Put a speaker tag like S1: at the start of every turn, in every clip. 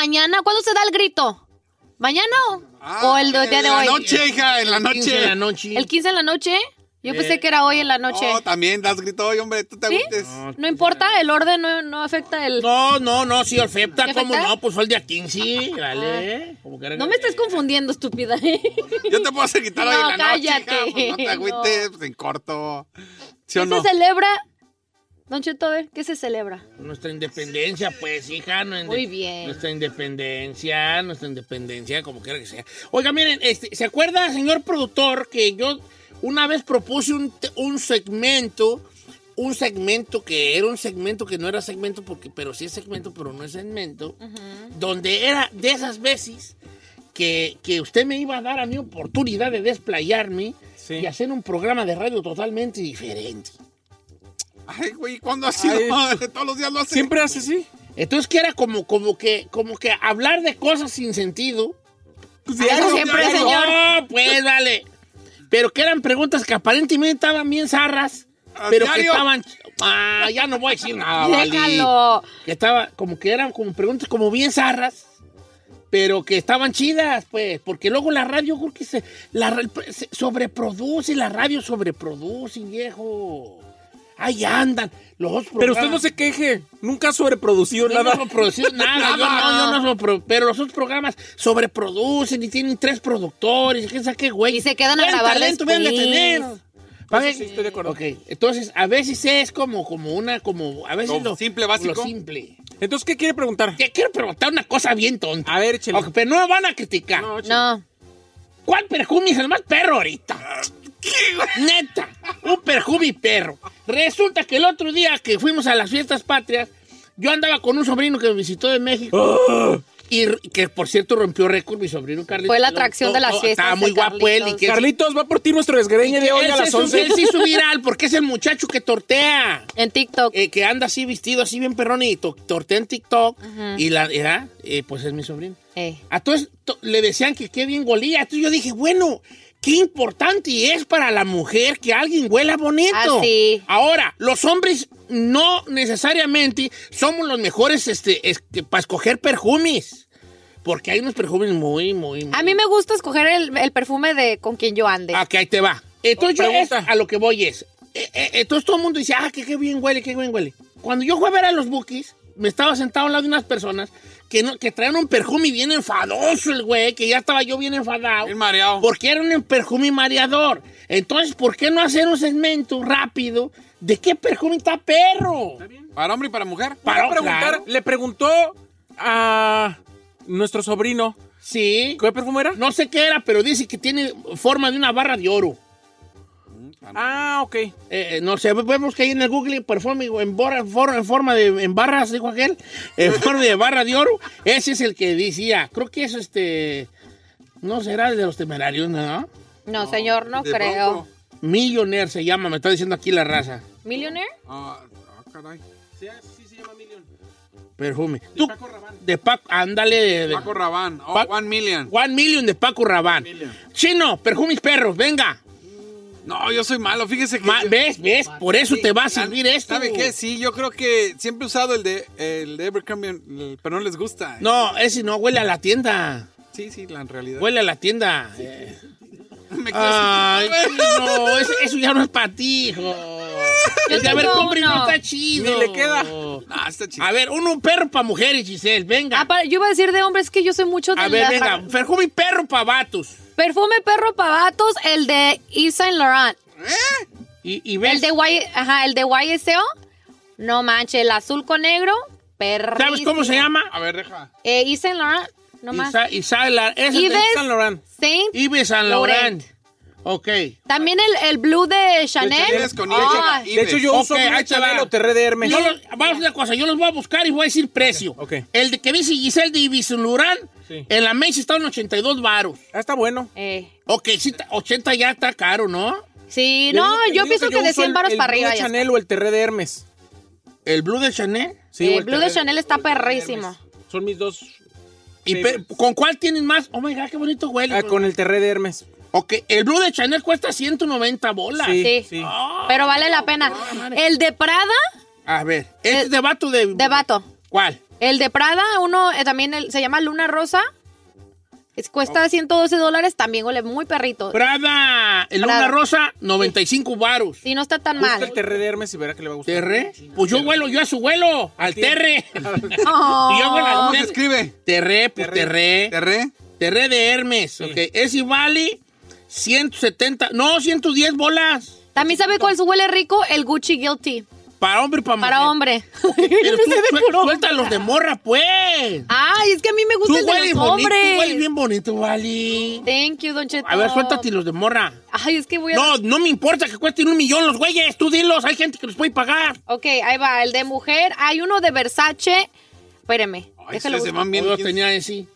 S1: Mañana, ¿cuándo se da el grito? ¿Mañana o, o el día de
S2: en
S1: hoy?
S2: la noche, hija, en la noche.
S3: 15 de la noche.
S1: ¿El 15 en la noche? Yo pensé que era hoy en la noche.
S2: Oh, también das grito hoy, hombre, tú te
S1: ¿Sí?
S2: agüites.
S1: No importa, el orden no, no afecta el...
S3: No, no, no, sí, afecta,
S1: ¿Sí
S3: ¿cómo
S1: afecta?
S3: no? Pues fue el día 15, vale. Como que era-
S1: No me estés confundiendo, estúpida.
S2: Yo te puedo hacer quitar hoy
S1: No,
S2: en la noche, hija,
S1: cállate.
S2: pues no te agüites, pues en corto. ¿Sí o
S1: ¿Qué
S2: no?
S1: se celebra? Don Cheto, a ver, ¿qué se celebra?
S3: Nuestra independencia, pues, hija. no-
S1: Muy bien.
S3: Nuestra independencia, nuestra independencia, como quiera que sea. Oiga, miren, este, ¿se acuerda, señor productor, que yo una vez propuse un, un segmento, un segmento que era un segmento que no era segmento, porque, pero sí es segmento, pero no es segmento, donde era de esas veces que, que usted me iba a dar a mi oportunidad de desplayarme
S4: Sí.
S3: y hacer un programa de radio totalmente diferente.
S2: Ay, güey, ¿cuándo ha sido? Todos los días lo hace.
S4: Siempre hace así.
S3: Entonces que era como, como que, como que hablar de cosas sin sentido.
S1: Eso siempre,
S3: No,
S1: señor.
S3: pues vale. Pero que eran preguntas que aparentemente estaban bien zarras, pero que
S2: diario.
S3: estaban. Ah, ya no voy a decir nada, vale.
S1: Déjalo.
S3: Que estaba, como que eran como preguntas como bien zarras, pero que estaban chidas, pues. Porque luego la radio, creo que se, la, se sobreproduce, la radio sobreproduce, viejo. Ahí andan. Los otros
S4: Pero usted no se queje. Nunca ha sobreproducido
S3: yo
S4: nada.
S3: no he producido nada, yo no, yo no sobreprodu- pero los otros programas sobreproducen y tienen tres productores, y quién sabe qué güey.
S1: Y se quedan a grabar
S3: talento tener. Ver-
S4: sí, estoy de acuerdo.
S3: Ok, entonces a veces es como, como una, como, a veces lo
S2: simple, básico.
S3: Lo simple.
S4: Entonces, ¿qué quiere preguntar?
S3: Que quiero preguntar una cosa bien tonta.
S4: A ver, échale.
S3: Pero no me van a criticar.
S4: No, échale.
S1: No.
S3: ¿Cuál perfume es el más perro ahorita? Neta, un perfume perro. Resulta que el otro día que fuimos a las fiestas patrias, yo andaba con un sobrino que me visitó de México. Y r- que por cierto rompió récord mi sobrino Carlitos.
S1: Fue la atracción de las fiestas
S3: Estaba muy guapo él. Y
S1: Carlitos.
S3: que
S4: Carlitos, va por ti nuestro desgreñe de hoy a las
S3: hizo-
S4: 11.
S3: él se hizo viral porque es el muchacho que tortea.
S1: En TikTok.
S3: eh, que anda así vestido, así bien perrón y to- tortea en TikTok. Y la era, eh, pues es mi sobrino.
S1: Eh.
S3: A todos to- le decían que qué bien golía. Entonces yo dije, bueno, qué importante es para la mujer que alguien huela bonito.
S1: Ah, sí.
S3: Ahora, los hombres no necesariamente somos los mejores este, este, para escoger perfumes. Porque hay unos perfumes muy, muy, muy...
S1: A mí me gusta escoger el, el perfume de con quien yo ande.
S3: Ah, que ahí te va. Entonces yo es- a lo que voy es, eh, eh, entonces todo el mundo dice, ah, que qué bien huele, qué bien huele. Cuando yo fui a ver a los bookies, me estaba sentado al lado de unas personas que, no, que traían un perfume bien enfadoso el güey, que ya estaba yo bien enfadado.
S2: Bien mareado.
S3: Porque era un perfume mareador. Entonces, ¿por qué no hacer un segmento rápido de qué perfume está perro?
S2: Para hombre y para mujer.
S3: Para
S4: Para preguntar,
S3: claro.
S4: le preguntó a nuestro sobrino,
S3: Sí.
S4: ¿qué perfume era?
S3: No sé qué era, pero dice que tiene forma de una barra de oro.
S4: Ah, ok.
S3: Eh, eh, no sé, vemos que ahí en el Google perfume en, borra- for- en forma de en barras, dijo aquel, en forma de barra de oro. Ese es el que decía, creo que es este, no será el de los temerarios, ¿no?
S1: no, señor, no
S2: De
S1: creo.
S2: Bronco.
S3: Millionaire se llama, me está diciendo aquí la raza.
S1: ¿Millionaire?
S2: Ah, ah, caray.
S4: Sí, sí se llama Million.
S3: Perfume. Tú-
S4: Paco Rabanne.
S3: De Paco, ándale. De, de-
S2: Paco Rabanne. Oh,
S3: Pa-
S2: one million.
S3: One Million de Paco Rabanne. Chino, perfumes perros, venga.
S2: No, yo soy malo, fíjese que...
S3: Ma-
S2: yo-
S3: ¿Ves? ¿Ves? Por eso te va a
S2: ¿Sabe-
S3: servir esto.
S2: ¿Sabe qué? Sí, yo creo que siempre he usado el de, el de pero no les gusta.
S3: No, ese no huele a la tienda.
S2: Sí, sí, la en realidad.
S3: Huele a la tienda. Eh.
S2: Me quedo
S3: Ay,
S2: sin-
S3: no, eso ya no es para ti, hijo. El de haber
S1: uno.
S3: está chido.
S4: Ni le queda.
S2: Ah, está chido.
S3: A ver, uno un perro para mujeres, Giselle, venga.
S1: Ah, pa- yo iba a decir de hombres que yo soy mucho de
S3: A ver,
S1: la-
S3: venga, perfume y perro para vatos.
S1: Perfume perro pavatos, el de Yves Saint Laurent.
S3: Y, y ves,
S1: El de Y, ajá, el de YSL. No manches, el azul con negro, perrísimo.
S3: ¿sabes cómo se llama?
S2: A ver, deja.
S1: Eh, Yves Saint Laurent, no más.
S3: Isa, Isala, ese
S1: Yves
S3: de
S4: San Laurent.
S1: Saint
S3: Yves Saint Laurent. Ok.
S1: También el, el blue de Chanel.
S2: Con
S1: Ah,
S4: De hecho, yo uso
S3: ahí
S4: Blue
S3: te
S4: Chanel o Terré de Hermes.
S3: Yo los- vamos a hacer una cosa, yo los voy a buscar y voy a decir precio.
S4: Ok.
S3: El de que dice Giselle de Laurent,
S4: Sí.
S3: en la Macy's está en 82 varos.
S4: Ah, está bueno.
S1: eh,
S3: Ok, sí, ta- 80 ya está caro, ¿no?
S1: sí, no,
S4: digo-
S1: yo pienso que, de
S4: uso
S1: 100
S4: el-
S1: varos
S4: el
S1: para
S4: Blue
S1: arriba
S4: de
S1: ya.
S4: Chanel o el Terré de Hermes.
S3: El Blue de Chanel.
S4: Sí,
S1: el
S4: el
S1: blue de Chanel está perrísimo.
S4: Son mis dos.
S3: ¿Y con cuál tienen más? Oh my God, qué bonito huele.
S4: Ah, con el Terré de Hermes.
S3: Ok, el Blue de Chanel cuesta 190 bolas.
S4: Sí,
S1: Sí.
S4: sí.
S1: Pero vale la pena. El de Prada,
S3: A ver, este
S1: El-
S3: es de vato de...
S1: de vato.
S3: ¿Cuál?
S1: El de Prada, uno eh, también el- se llama Luna Rosa. Es- cuesta 112 dólares, también huele muy perrito.
S3: Prada, el Luna. Rosa, 95 varos.
S1: Sí, no está tan
S4: Busca
S1: mal.
S4: el Terré de Hermes y verá que le va a gustar.
S3: ¿Terre? Pues yo vuelo, yo a su vuelo, al Terre.
S1: Oh.
S3: Y yo vuelo al
S2: ¿Cómo se
S3: Terre.
S2: escribe?
S3: Terre, pues Terre.
S2: ¿Terré?
S3: Terre de Hermes, ok. Ese vale 170, no, 110 bolas.
S1: También sabe cuál su huele rico, el Gucci Guilty.
S3: Para hombre y para mujer.
S1: Para hombre.
S3: Pero tú suel- suelta los de morra, pues.
S1: Ay, es que a mí me
S3: Tú
S1: gusta el de los
S3: bonito, tú hueles
S1: hombres.
S3: bien bonito, Vali.
S1: Thank you, Don Cheto.
S3: A ver, suéltate los de morra.
S1: Ay, es que voy a...
S3: No, no me importa que cuesten un millón los güeyes, tú dilos, hay gente que los puede pagar.
S1: Ok, ahí va, el de mujer. Hay uno de Versace. Espéreme,
S2: Ay,
S1: déjalo
S2: se van bien.
S3: Yo
S2: ¿quién-
S3: tenía ese.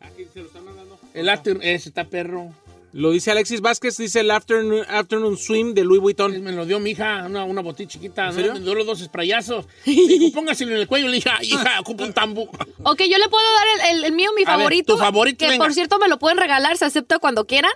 S3: El after, ese está perro.
S4: Lo dice Alexis Vázquez, dice el Afternoon, Afternoon Swim de Louis Vuitton.
S3: Me lo dio mi hija, una, una botella chiquita. Me dio los dos sprayazos. Dijo, póngaselo en el cuello, le dije, "Ay, hija, ocupo un tambo.
S1: Ok, yo le puedo dar el, el- el mío, mi
S3: A ver,
S1: favorito.
S3: tu favorito,
S1: Que
S3: venga.
S1: por cierto me lo pueden regalar, se acepta cuando quieran.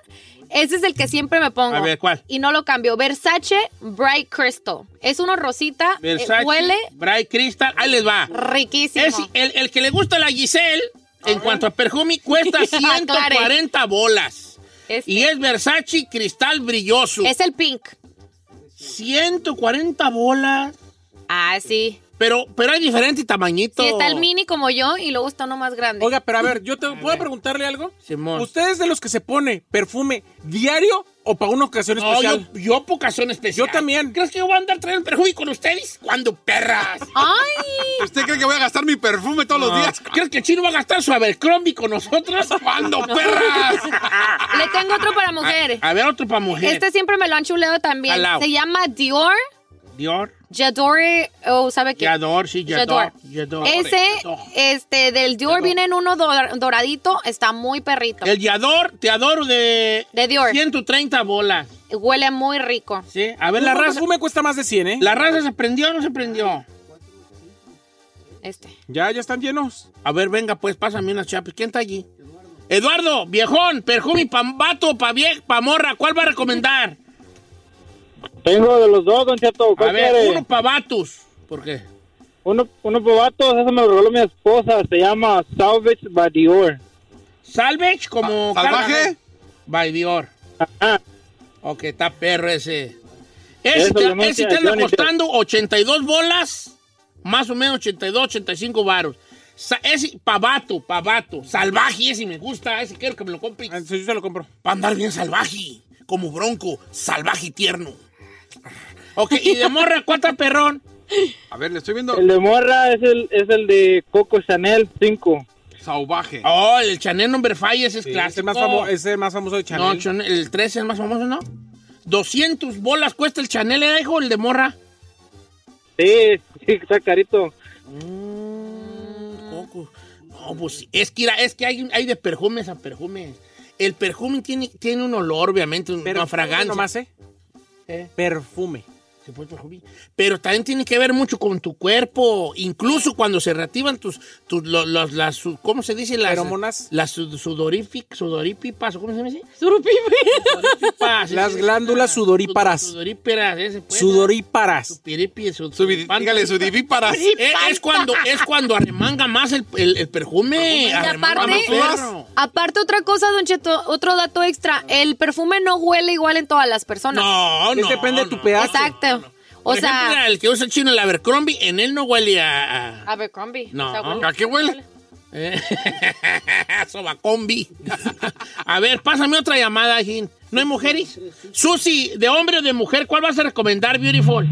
S1: Ese es el que siempre me pongo.
S3: A ver, ¿cuál?
S1: Y no lo cambio. Versace Bright Crystal. Es uno rosita. eh,
S3: Versace,
S1: huele
S3: Bright Crystal, ahí les va.
S1: riquísimo.
S3: Es el, el que le gusta a la Giselle, en cuanto a perfume, cuesta
S1: Aclare.
S3: 140 bolas.
S1: Este.
S3: Y es Versace Cristal Brilloso.
S1: Es el pink.
S3: 140 bolas.
S1: Ah, sí.
S3: Pero, pero hay diferente tamañito.
S1: Sí, está el mini como yo y luego está uno más grande.
S4: Oiga, pero a ver, yo te puedo preguntarle algo.
S3: Simón.
S4: ¿Usted es de los que se pone perfume diario o para una ocasión
S3: No, yo,
S4: especial?
S3: yo por ocasión especial.
S4: Yo también.
S3: ¿Crees que yo voy a andar trayendo perfume con ustedes? ¿Cuándo, perras?
S1: ¡Ay!
S2: ¿Usted cree que voy a gastar mi perfume todos los días?
S3: ¿Crees que el chino va a gastar su Abercrombie con nosotros? ¿Cuándo, perras?
S1: Le tengo otro para mujer.
S3: A ver, otro para mujer.
S1: Este siempre me lo han chuleado también.
S3: Alao.
S1: Se llama Dior.
S3: Dior.
S1: J'adore, o ¿sabe qué?
S3: Yador, sí, Yador. Yador.
S1: Ese,
S3: Yador.
S1: este, del Dior viene en uno dor- doradito, está muy perrito.
S3: El Yador, te adoro de...
S1: De Dior.
S3: 130 bolas.
S1: Huele muy rico.
S3: ¿Sí? A ver, la raza...
S4: perfume cuesta más de 100, ¿eh?
S3: ¿La raza se prendió o no se prendió?
S1: Este.
S4: Ya, ya están llenos.
S3: A ver, venga, pues, pásame unas chapas. ¿Quién está allí? Eduardo, viejón, perfume pa' vato, pa' vieja, pa' morra. ¿Cuál va a recomendar?
S5: Tengo de los dos, Don Cheto.
S3: A
S5: ¿Cuál
S3: ver,
S5: quiere?
S3: uno pa' vatos. ¿Por qué?
S5: Uno, uno vatos, eso me lo regaló mi esposa. Se llama Salvage by Dior.
S3: Salvage como...
S2: ¿Salvaje?
S3: carga- By Dior.
S5: Ajá.
S3: Ok, está perro ese. Ese te, ese te anda costando 82 bolas, más o menos 82, 85 varos. Sa- ese pavato, pavato, salvaje, ese me gusta, ese quiero que me lo compre.
S4: Ah, Entonces yo se lo compro.
S3: Para andar bien salvaje, como bronco, salvaje y tierno. Ok, y de morra, ¿cuánta perrón?
S2: A ver, le estoy viendo
S5: El de morra es el, es el de Coco Chanel 5.
S2: salvaje.
S3: Oh, el Chanel Number 5, ese es
S4: Sí, es,
S3: clásico.
S4: el más famo- es el más famoso de Chanel.
S3: No, Chanel, el 13 es el más famoso, ¿no? 200 bolas cuesta el Chanel, ¿eh, hijo? El de morra.
S5: Sí, sí, está carito.
S3: Coco. No, pues sí. es que, es que hay, hay de perfumes a perfumes. El perfume tiene, tiene un olor, obviamente,
S4: Perfume
S3: una fragancia.
S4: nomás, ¿eh? Perfume.
S3: Pero también tiene que ver mucho con tu cuerpo. Incluso cuando se reactivan tus, tus lo- los- las, ¿cómo se dice? Las
S4: Feromonas.
S3: Las su- sudorífic- sudorípipas, ¿o ¿cómo se dice? Sudorípipas.
S4: Las glándulas sudoríparas.
S3: Sudoríparas, ese pues.
S4: Sudoríparas.
S2: Dígale, su divíparas.
S3: Eh, es cuando es cuando arremanga más el, el- el perfume. Arremanga
S1: aparte,
S3: más perro.
S1: aparte otra cosa, Don Cheto, otro dato extra, el perfume no huele igual en todas las personas.
S3: No,
S4: Es
S3: no.
S4: depende de tu pH.
S1: Exacto. O
S3: Por ejemplo,
S1: sea,
S3: el que usa el chino, el Abercrombie, en él no huele a... a-
S1: Abercrombie.
S3: No.
S1: O sea, huele-
S2: ¿A qué huele?
S3: eh, Sobacombi. a ver, pásame otra llamada, Jin. ¿No hay mujeres? Susi, ¿de hombre o de mujer? ¿Cuál vas a recomendar, Beautiful?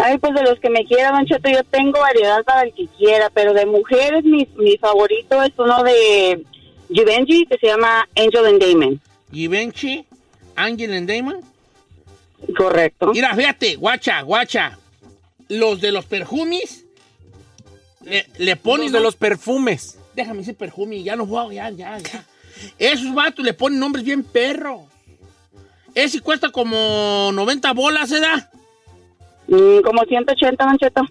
S6: Ay, pues de los que me quiera, Don Cheto, yo tengo variedad para el que quiera, pero de mujeres mi, mi favorito es uno de Givenchy que se llama Angel and Damon.
S3: Givenchy, Angel and Damon.
S6: Correcto.
S3: Mira, fíjate, guacha, guacha. Los de los perfumes le, le ponen...
S4: Los de los perfumes.
S3: Déjame ese perfume, ya no voy, ya, ya, ya. Esos vatos le ponen nombres bien perros. Ese cuesta como 90 bolas, ¿se da?
S6: Mm, como 180, Don Cheto.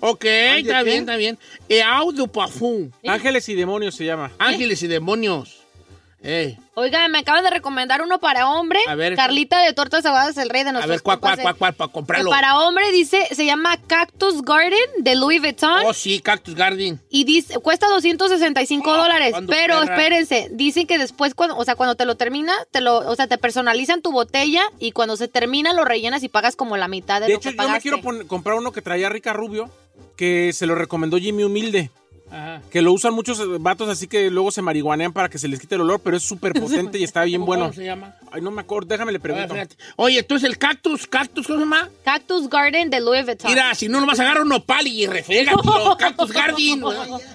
S3: Ok, está bien, está bien. Eau de parfum.
S4: Ángeles y demonios se llama.
S3: Ángeles y demonios.
S1: Oiga, me acaban de recomendar uno para hombre.
S3: A ver.
S1: Carlita de Tortas Ahogadas, el rey de
S3: a
S1: nuestros
S3: ver, cuál, cuál, cuál, cuál, para comprarlo.
S1: Para hombre dice, se llama Cactus Garden de Louis Vuitton.
S3: Oh, sí, Cactus Garden.
S1: Y dice, cuesta 265
S3: Ah,
S1: dólares.
S3: ¿cuándo,
S1: Pero
S3: perra?
S1: espérense, dicen que después, cuando, o sea, cuando te lo termina, te lo, o sea, te personalizan tu botella y cuando se termina lo rellenas y pagas como la mitad de,
S4: De
S1: lo
S4: hecho,
S1: que
S4: yo me
S1: pagaste.
S4: quiero pon- comprar uno que traía Rica Rubio, que se lo recomendó Jimmy Humilde.
S3: Ajá.
S4: Que lo usan muchos eh, vatos así que luego se marihuanean para que se les quite el olor, pero es súper potente y está bien
S3: ¿Cómo-
S4: bueno.
S3: ¿Cómo se llama?
S4: Ay, no me acuerdo, déjame le pregunto.
S3: fíjate. Oye, entonces el cactus, cactus, ¿cómo se llama?
S1: Cactus Garden de Louis Vuitton.
S3: Mira, si no, nomás agarra un nopal y refrega, tío. Cactus Garden.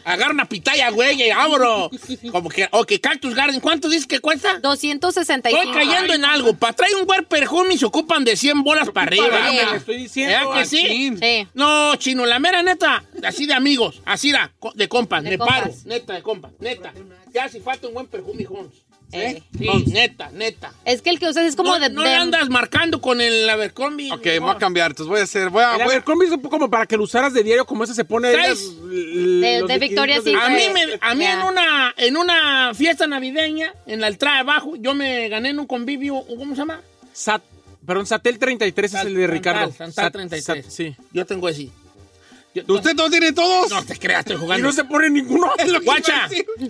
S3: Agarra una pitaya, güey, y abro. Como que, ok, Cactus Garden, ¿cuánto dices que cuesta?
S1: 265.
S3: Estoy cayendo en algo. Para traer un buen perfume se ocupan de 100 bolas para arriba.
S4: Le estoy diciendo.
S3: ¿Verdad que sí? No, chino, la mera neta, así de amigos, así co- de compas,
S1: De compas.
S3: paro, neta, de compas, neta. Ya si falta un buen perfume, Jones.
S1: Eh.
S3: Sí, neta, neta.
S1: Es que el que usas es como
S3: no,
S1: de...
S3: no le andas marcando con el Abercrombie.
S2: Ok, voy a cambiar. Entonces voy a hacer. Voy a.
S4: El
S2: voy a-
S4: Abercrombie es un poco como para que lo usaras de diario, como ese se pone.
S1: De- Victoria's
S4: liquiditos
S3: A mí, me, a mí en, una, en una fiesta navideña, en la entrada de abajo, yo me gané en un convivio, ¿cómo se llama?
S4: Sat, perdón, Satel 33 es el de Ricardo.
S3: Santal,
S4: Sat-
S3: 33.
S4: Sat- sí.
S3: Yo tengo ese.
S2: ¿Usted no tiene todos?
S3: No te creas, estoy
S4: Y
S3: jugando.
S4: no se pone ninguno.
S3: Guacha,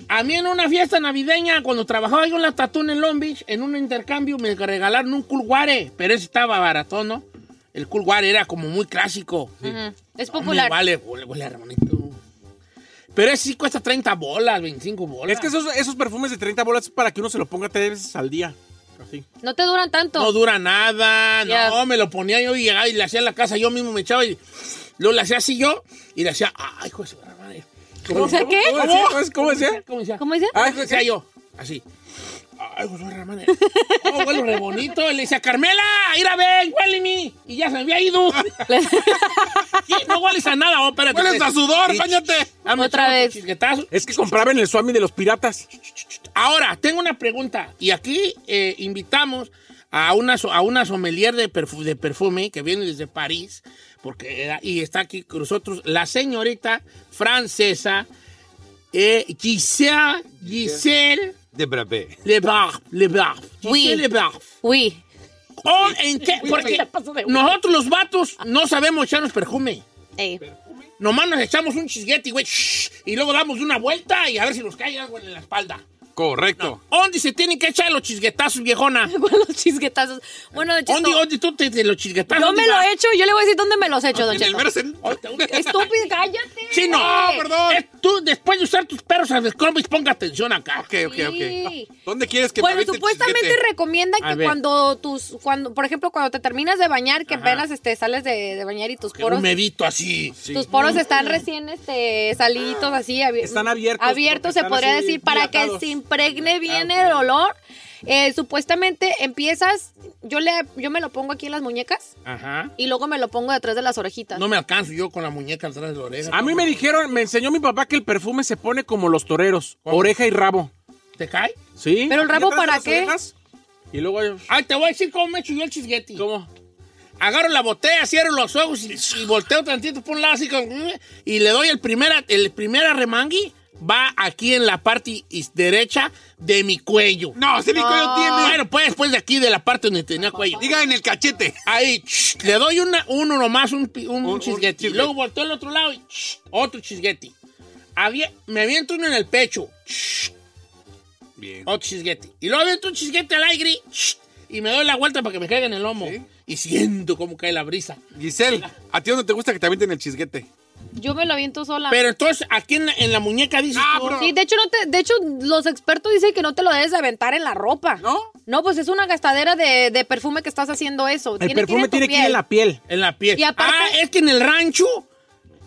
S3: a mí en una fiesta navideña, cuando trabajaba yo en la Tatún en Long Beach, en un intercambio me regalaron un Cool Water, pero ese estaba baratón, ¿no? El Cool Water era como muy clásico.
S1: Es popular.
S3: vale, huele, bonito. Pero ese sí cuesta 30 bolas, 25 bolas.
S4: Es que esos, esos perfumes de 30 bolas es para que uno se lo ponga tres veces al día. Así.
S1: No te duran tanto.
S3: No dura nada, no, me lo ponía yo y llegaba y le hacía en la casa, yo mismo me echaba y luego le hacía así yo y le hacía, ay, hijo de su madre.
S1: ¿O sea qué?
S4: ¿Cómo decía? ¿Cómo decía? ¿Cómo decía?
S3: ¿Cómo decía?
S1: ¿Cómo dice?
S3: Ay, decía yo, así. Ay, hijo de su madre. Oh, huele re bonito. Y le decía, Carmela, ir a ver, huele mi. Y ya se me había ido. No hueles a nada, oh, espérate.
S2: Hueles a sudor, bañate.
S3: Dame
S1: Otra vez.
S4: Es que compraba en el Swami de los piratas.
S3: Ahora, tengo una pregunta. Y aquí eh, invitamos a una, a una sommelier de, perfu- de perfume que viene desde París, porque era- y está aquí con nosotros, la señorita francesa eh, Giselle, Giselle
S2: De Brabé.
S3: Lebarbe. Lebarbe.
S1: Oui.
S3: Giselle Lebarbe.
S1: Uy.
S3: Oh, ¿en qué? Porque nosotros los vatos no sabemos echarnos perfume.
S1: Ey.
S3: Nomás nos echamos un chisguete, güey, y luego damos una vuelta y a ver si nos cae algo en la espalda.
S2: Correcto.
S3: ¿Dónde se tienen que echar los chisguetazos, viejona?
S1: Los chisguetazos. Bueno, Don Cheto,
S3: ¿Dónde, dónde tú te, te los chisguetazos?
S1: yo
S3: ¿Dónde
S1: me lo he hecho, yo le voy a decir dónde me los he hecho, Don Cheto. Estúpido, cállate.
S3: Sí, no,
S1: Eh,
S3: perdón. Es tú, después de usar tus perros al Scrumbis, ponga atención acá.
S2: Ok, ok,
S1: Sí.
S2: ok. ¿Dónde quieres que me
S1: Bueno, supuestamente recomiendan
S3: A
S1: que cuando tus, cuando, por ejemplo, cuando te terminas de bañar, que
S3: Ajá.
S1: apenas este, sales de, de bañar y tus poros,
S3: un medito así.
S1: tus poros están recién este, saliditos así,
S4: Están abiertos,
S1: abiertos se podría decir, para que
S4: dilatados.
S1: Impregne bien el olor. Eh, supuestamente empiezas, yo le, yo me lo pongo aquí en las muñecas
S3: Ajá.
S1: y luego me lo pongo detrás de las orejitas.
S3: No me alcanzo yo con la muñeca atrás de la oreja.
S4: A mí me dijeron, me enseñó mi papá que el perfume se pone como los toreros, oreja y rabo.
S3: ¿Te cae?
S4: ¿Sí?
S1: ¿Pero el rabo para qué?
S4: orejas, Y luego,
S3: Ay, te voy a decir cómo me echo yo el chisguete.
S4: ¿cómo?
S3: agarro la botella, cierro los ojos y, y volteo tantito por un lado así como, y le doy el primer, el primer arremangui, va aquí en la parte is- derecha de mi cuello.
S2: No, ese ni cuello tiene.
S3: Bueno, pues después de aquí de la parte donde tenía cuello.
S2: Diga en el cachete.
S3: Ahí, ch, le doy una, uno nomás, un, un
S2: Un- un
S3: chisguete. Luego volteo al otro lado y ch, otro chisguete. Me aviento uno en el pecho. ch,
S2: Bien.
S3: otro chisguete. Y luego aviento un chisguete al aire y me doy la vuelta para que me caiga en el lomo.
S2: Sí.
S3: Y siento cómo cae la brisa.
S2: Giselle, ¿a ti no te gusta que te avienten el chisguete?
S1: Yo me lo aviento sola.
S3: Pero entonces, aquí en la, en la muñeca dices
S2: Ah,
S1: Sí, de hecho, no te, de hecho, los expertos dicen que no te lo debes de aventar en la ropa.
S2: ¿No?
S1: No, pues es una gastadera de, de perfume que estás haciendo eso.
S4: El perfume
S1: en
S4: tiene que ir en la piel.
S3: en la piel.
S1: Y aparte-
S3: Ah, es que en el rancho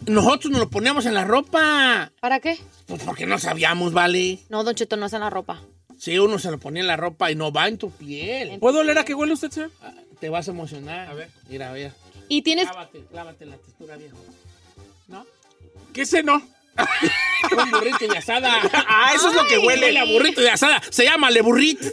S3: nosotros nos lo poníamos en la ropa.
S1: ¿Para qué?
S3: Pues porque no sabíamos, ¿vale?
S1: No, Don Cheto, no es en la ropa.
S3: Sí, uno se lo ponía en la ropa y no va en tu piel.
S4: ¿Puedo oler a qué huele usted, señor?
S3: Ah, Te vas a emocionar. A ver. Mira, a ver.
S1: Y tienes...
S3: Clávate, clávate la textura, viejo. ¿No?
S4: ¿Qué sé no?
S3: Un burrito de asada.
S4: Ah, eso es lo que huele.
S3: A burrito de asada. Se llama le burrito.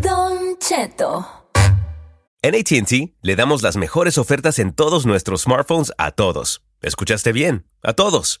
S7: Don Cheto.
S8: En ATT le damos las mejores ofertas en todos nuestros smartphones a todos. ¿Escuchaste bien? A todos.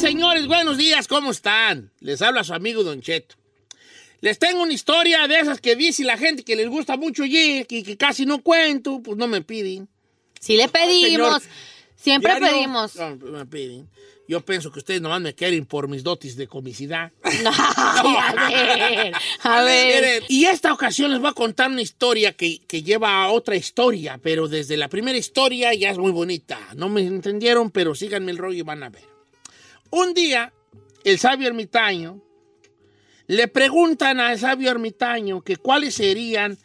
S3: Señores, buenos días, ¿cómo están? Les habla su amigo Don Cheto. Les tengo una historia de esas que dice la gente que les gusta mucho y que, que casi no cuento, pues no me piden.
S1: Sí le pedimos.
S3: señor.
S1: Siempre
S3: Diario,
S1: pedimos.
S3: No, me piden. Yo pienso que ustedes nomás me quieren por mis dotis de comicidad.
S1: No, a ver, a ver.
S3: Y esta ocasión les voy a contar una historia que, que lleva a otra historia, pero desde la primera historia ya es muy bonita. No me entendieron, pero síganme el rollo y van a ver. Un día, el sabio ermitaño le preguntan al sabio ermitaño que cuáles serían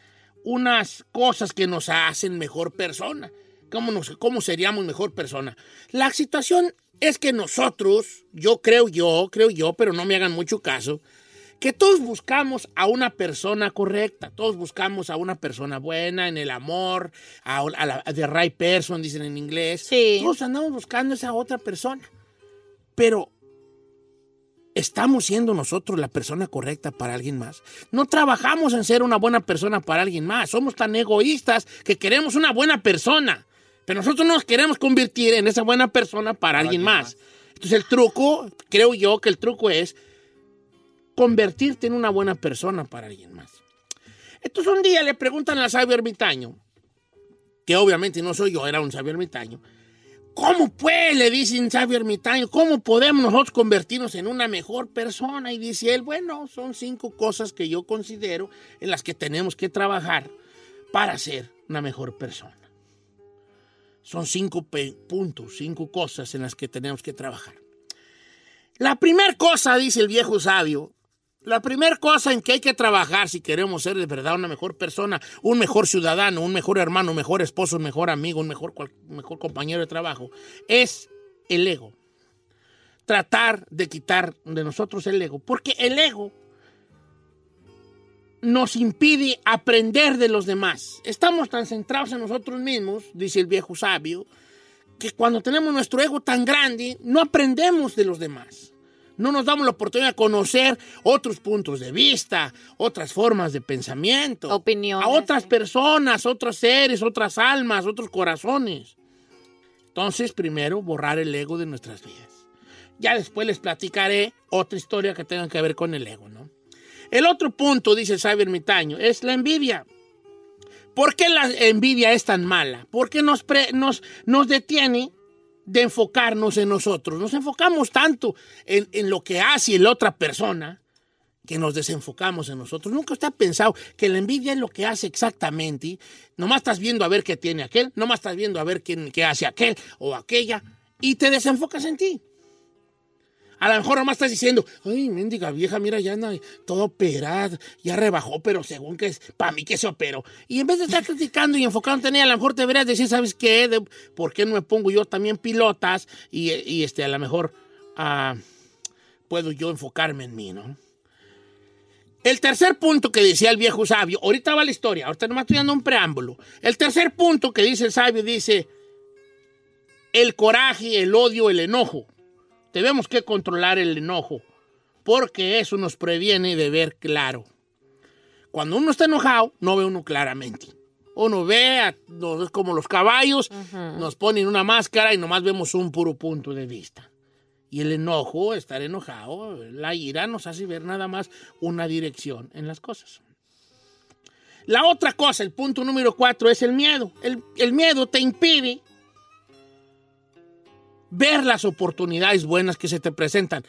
S3: unas cosas que nos hacen mejor persona. ¿Cómo, nos, ¿Cómo seríamos mejor persona? La situación es que nosotros, yo creo yo, creo yo, pero no me hagan mucho caso, que todos buscamos a una persona correcta, todos buscamos a una persona buena en el amor, a, a la the right person, dicen en inglés.
S1: Sí.
S3: Todos andamos buscando esa otra persona. Pero, ¿estamos siendo nosotros la persona correcta para alguien más? No trabajamos en ser una buena persona para alguien más. Somos tan egoístas que queremos una buena persona. Pero nosotros nos queremos convertir en esa buena persona para alguien más. Entonces el truco, creo yo que el truco es convertirte en una buena persona para alguien más. Entonces un día le preguntan al sabio ermitaño, que obviamente no soy yo, era un sabio ermitaño, ¿cómo pues, le dicen sabio ermitaño, cómo podemos nosotros convertirnos en una mejor persona? Y dice él, bueno, son cinco cosas que yo considero en las que tenemos que trabajar para ser una mejor persona. Son cinco puntos, cinco cosas en las que tenemos que trabajar. La primera cosa, dice el viejo sabio, la primera cosa en que hay que trabajar si queremos ser de verdad una mejor persona, un mejor ciudadano, un mejor hermano, un mejor esposo, un mejor amigo, un mejor, mejor compañero de trabajo, es el ego. Tratar de quitar de nosotros el ego. Porque el ego nos impide aprender de los demás. Estamos tan centrados en nosotros mismos, dice el viejo sabio, que cuando tenemos nuestro ego tan grande, no aprendemos de los demás. No nos damos la oportunidad de conocer otros puntos de vista, otras formas de pensamiento,
S1: Opiniones,
S3: a otras personas, otros seres, otras almas, otros corazones. Entonces, primero, borrar el ego de nuestras vidas. Ya después les platicaré otra historia que tenga que ver con el ego, ¿no? El otro punto, dice el sabio ermitaño, es la envidia. ¿Por qué la envidia es tan mala? Porque nos, pre- nos, nos detiene de enfocarnos en nosotros. Nos enfocamos tanto en, en lo que hace la otra persona que nos desenfocamos en nosotros. Nunca usted ha pensado que la envidia es lo que hace exactamente. Nomás estás viendo a ver qué tiene aquel, nomás estás viendo a ver quién, qué hace aquel o aquella y te desenfocas en ti. A lo mejor nomás estás diciendo, ay, mendiga vieja, mira, ya anda todo operada, ya rebajó, pero según que es, para mí que se operó. Y en vez de estar criticando y enfocándote en ella, a lo mejor te deberías decir, ¿sabes qué? ¿Por qué no me pongo yo también pilotas? Y, y, este, a lo mejor ah, puedo yo enfocarme en mí, ¿no? El tercer punto que decía el viejo sabio, ahorita va la historia, ahorita nomás estoy dando un preámbulo. El tercer punto que dice el sabio dice, el coraje, el odio, el enojo. Tenemos que controlar el enojo, porque eso nos previene de ver claro. Cuando uno está enojado, no ve uno claramente. Uno ve, a- no, es como los caballos, nos ponen una máscara y nomás vemos un puro punto de vista. Y el enojo, estar enojado, la ira nos hace ver nada más una dirección en las cosas. La otra cosa, el punto número cuatro, es el miedo. El, el miedo te impide ver las oportunidades buenas que se te presentan.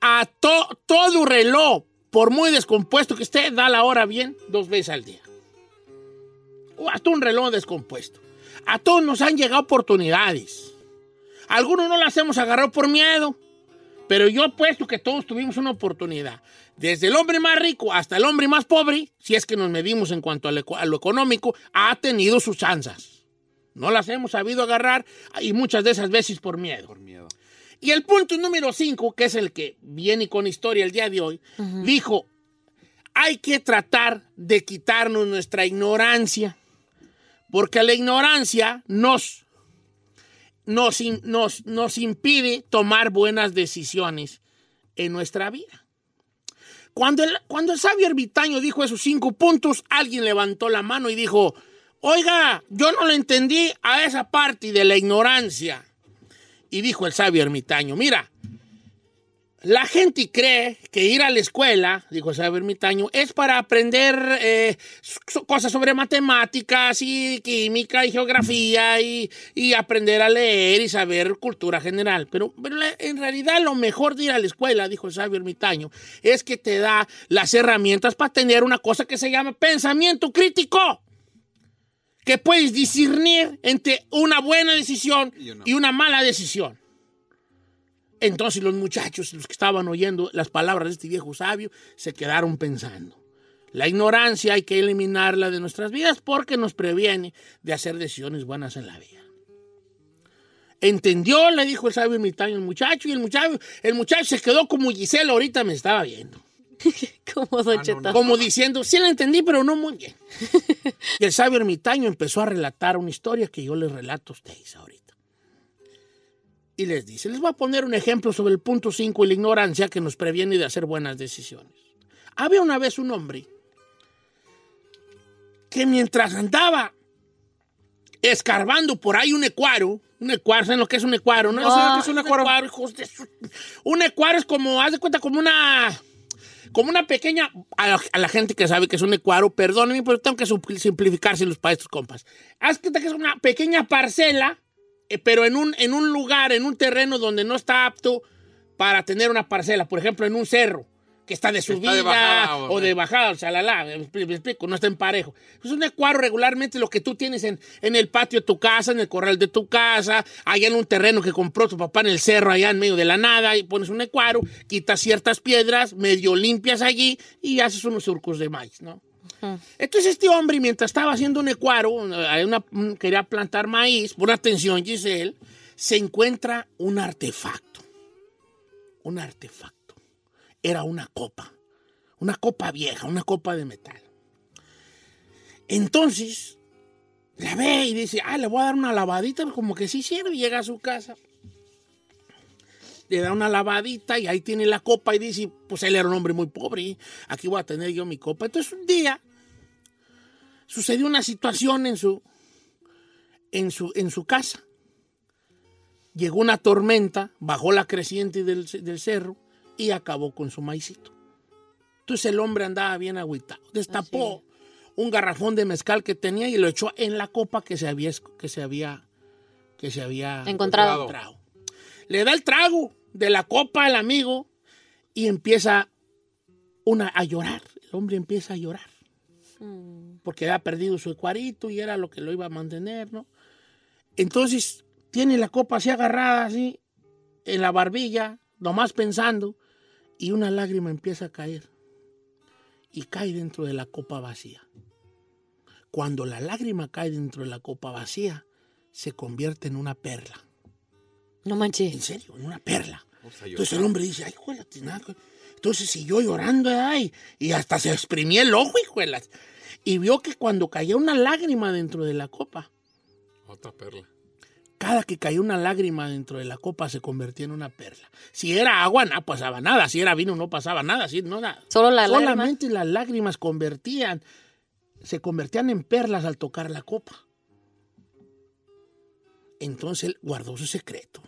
S3: A to- todo reloj, por muy descompuesto que esté, da la hora bien dos veces al día. O hasta un reloj descompuesto. A todos nos han llegado oportunidades. Algunos no las hemos agarrado por miedo, pero yo apuesto que todos tuvimos una oportunidad. Desde el hombre más rico hasta el hombre más pobre, si es que nos medimos en cuanto a lo, económico, ha tenido sus chanzas. No las hemos sabido agarrar y muchas de esas veces por miedo.
S2: Por miedo.
S3: Y el punto número 5, que es el que viene con historia el día de hoy, dijo, hay que tratar de quitarnos nuestra ignorancia, porque la ignorancia nos, nos, nos, nos impide tomar buenas decisiones en nuestra vida. Cuando el, cuando el sabio ermitaño dijo esos cinco puntos, alguien levantó la mano y dijo, oiga, yo no le entendí a esa parte de la ignorancia. Y dijo el sabio ermitaño, mira, la gente cree que ir a la escuela, dijo el sabio ermitaño, es para aprender eh, cosas sobre matemáticas y química y geografía y, y aprender a leer y saber cultura general. Pero, pero en realidad lo mejor de ir a la escuela, dijo el sabio ermitaño, es que te da las herramientas para tener una cosa que se llama pensamiento crítico que puedes discernir entre una buena decisión
S2: Y una.
S3: y una mala decisión. Entonces los muchachos, los que estaban oyendo las palabras de este viejo sabio, se quedaron pensando. La ignorancia hay que eliminarla de nuestras vidas porque nos previene de hacer decisiones buenas en la vida. Entendió, le dijo el sabio ermitaño al muchacho, y el muchacho, el muchacho se quedó como Gisela ahorita me estaba viendo.
S1: Como Don
S2: Ah, no,
S1: Cheto.
S2: no.
S3: Como diciendo, sí la entendí, pero no muy bien. y el sabio ermitaño empezó a relatar una historia que yo les relato a ustedes ahorita. Y les dice, les voy a poner un ejemplo sobre el punto 5 y la ignorancia que nos previene de hacer buenas decisiones. Había una vez un hombre que mientras andaba escarbando por ahí un ecuaro, un ecuaro, ¿saben lo que es un ecuaro? ¿No?
S4: No, ¿saben lo que es un ecuaro?
S3: hijos de su- Un ecuaro es como, haz de cuenta, como una como una pequeña, a la, gente que sabe que es un ecuaro, perdónenme, pero tengo que simplificárselos para estos compas. Haz que que es una pequeña parcela, eh, pero en un, en un lugar, en un terreno donde no está apto para tener una parcela, por ejemplo, en un cerro que está de subida
S2: de bajada, o-
S3: de bajada, o sea, la, la, me expli- me explico, no está en parejo. Es un ecuaro regularmente lo que tú tienes en, en el patio de tu casa, en el corral de tu casa, allá en un terreno que compró tu papá en el cerro, allá en medio de la nada, y pones un ecuaro, quitas ciertas piedras, medio limpias allí y haces unos surcos de maíz, ¿no? Entonces este hombre, mientras estaba haciendo un ecuaro, una- quería plantar maíz, por atención Giselle, se encuentra un artefacto. Un artefacto. Era una copa. Una copa vieja, una copa de metal. Entonces, la ve y dice, ah, le voy a dar una lavadita, como que sí sirve. Llega a su casa, le da una lavadita y ahí tiene la copa y dice, pues él era un hombre muy pobre, aquí voy a tener yo mi copa. Entonces un día sucedió una situación en su, en su, en su casa. Llegó una tormenta, bajó la creciente del, del cerro y acabó con su maicito. Entonces el hombre andaba bien agüitado. Destapó un garrafón de mezcal que tenía y lo echó en la copa que se había, que se había, que se había
S1: Encontrado.
S3: encontrado. Le da el trago de la copa al amigo y empieza una, a llorar. El hombre empieza a llorar. Porque había perdido su ecuarito y era lo que lo iba a mantener, ¿no? Entonces tiene la copa así agarrada, así, en la barbilla, nomás pensando, y una lágrima empieza a caer. Y cae dentro de la copa vacía. Cuando la lágrima cae dentro de la copa vacía, se convierte en una perla.
S1: No manches.
S3: En serio, en una perla. Entonces el hombre dice, ay, juela, tinaco". Entonces siguió llorando, ay, y hasta se exprimía el ojo, hijuelas. Y vio que cuando caía una lágrima dentro de la copa,
S2: Otra perla.
S3: Cada que caía una lágrima dentro de la copa se convertía en una perla. Si era agua, no pasaba nada. Si era vino, no pasaba nada. Si no, nada.
S1: Solo la lágrima.
S3: Solamente las lágrimas convertían, se convertían en perlas al tocar la copa. Entonces él guardó su secreto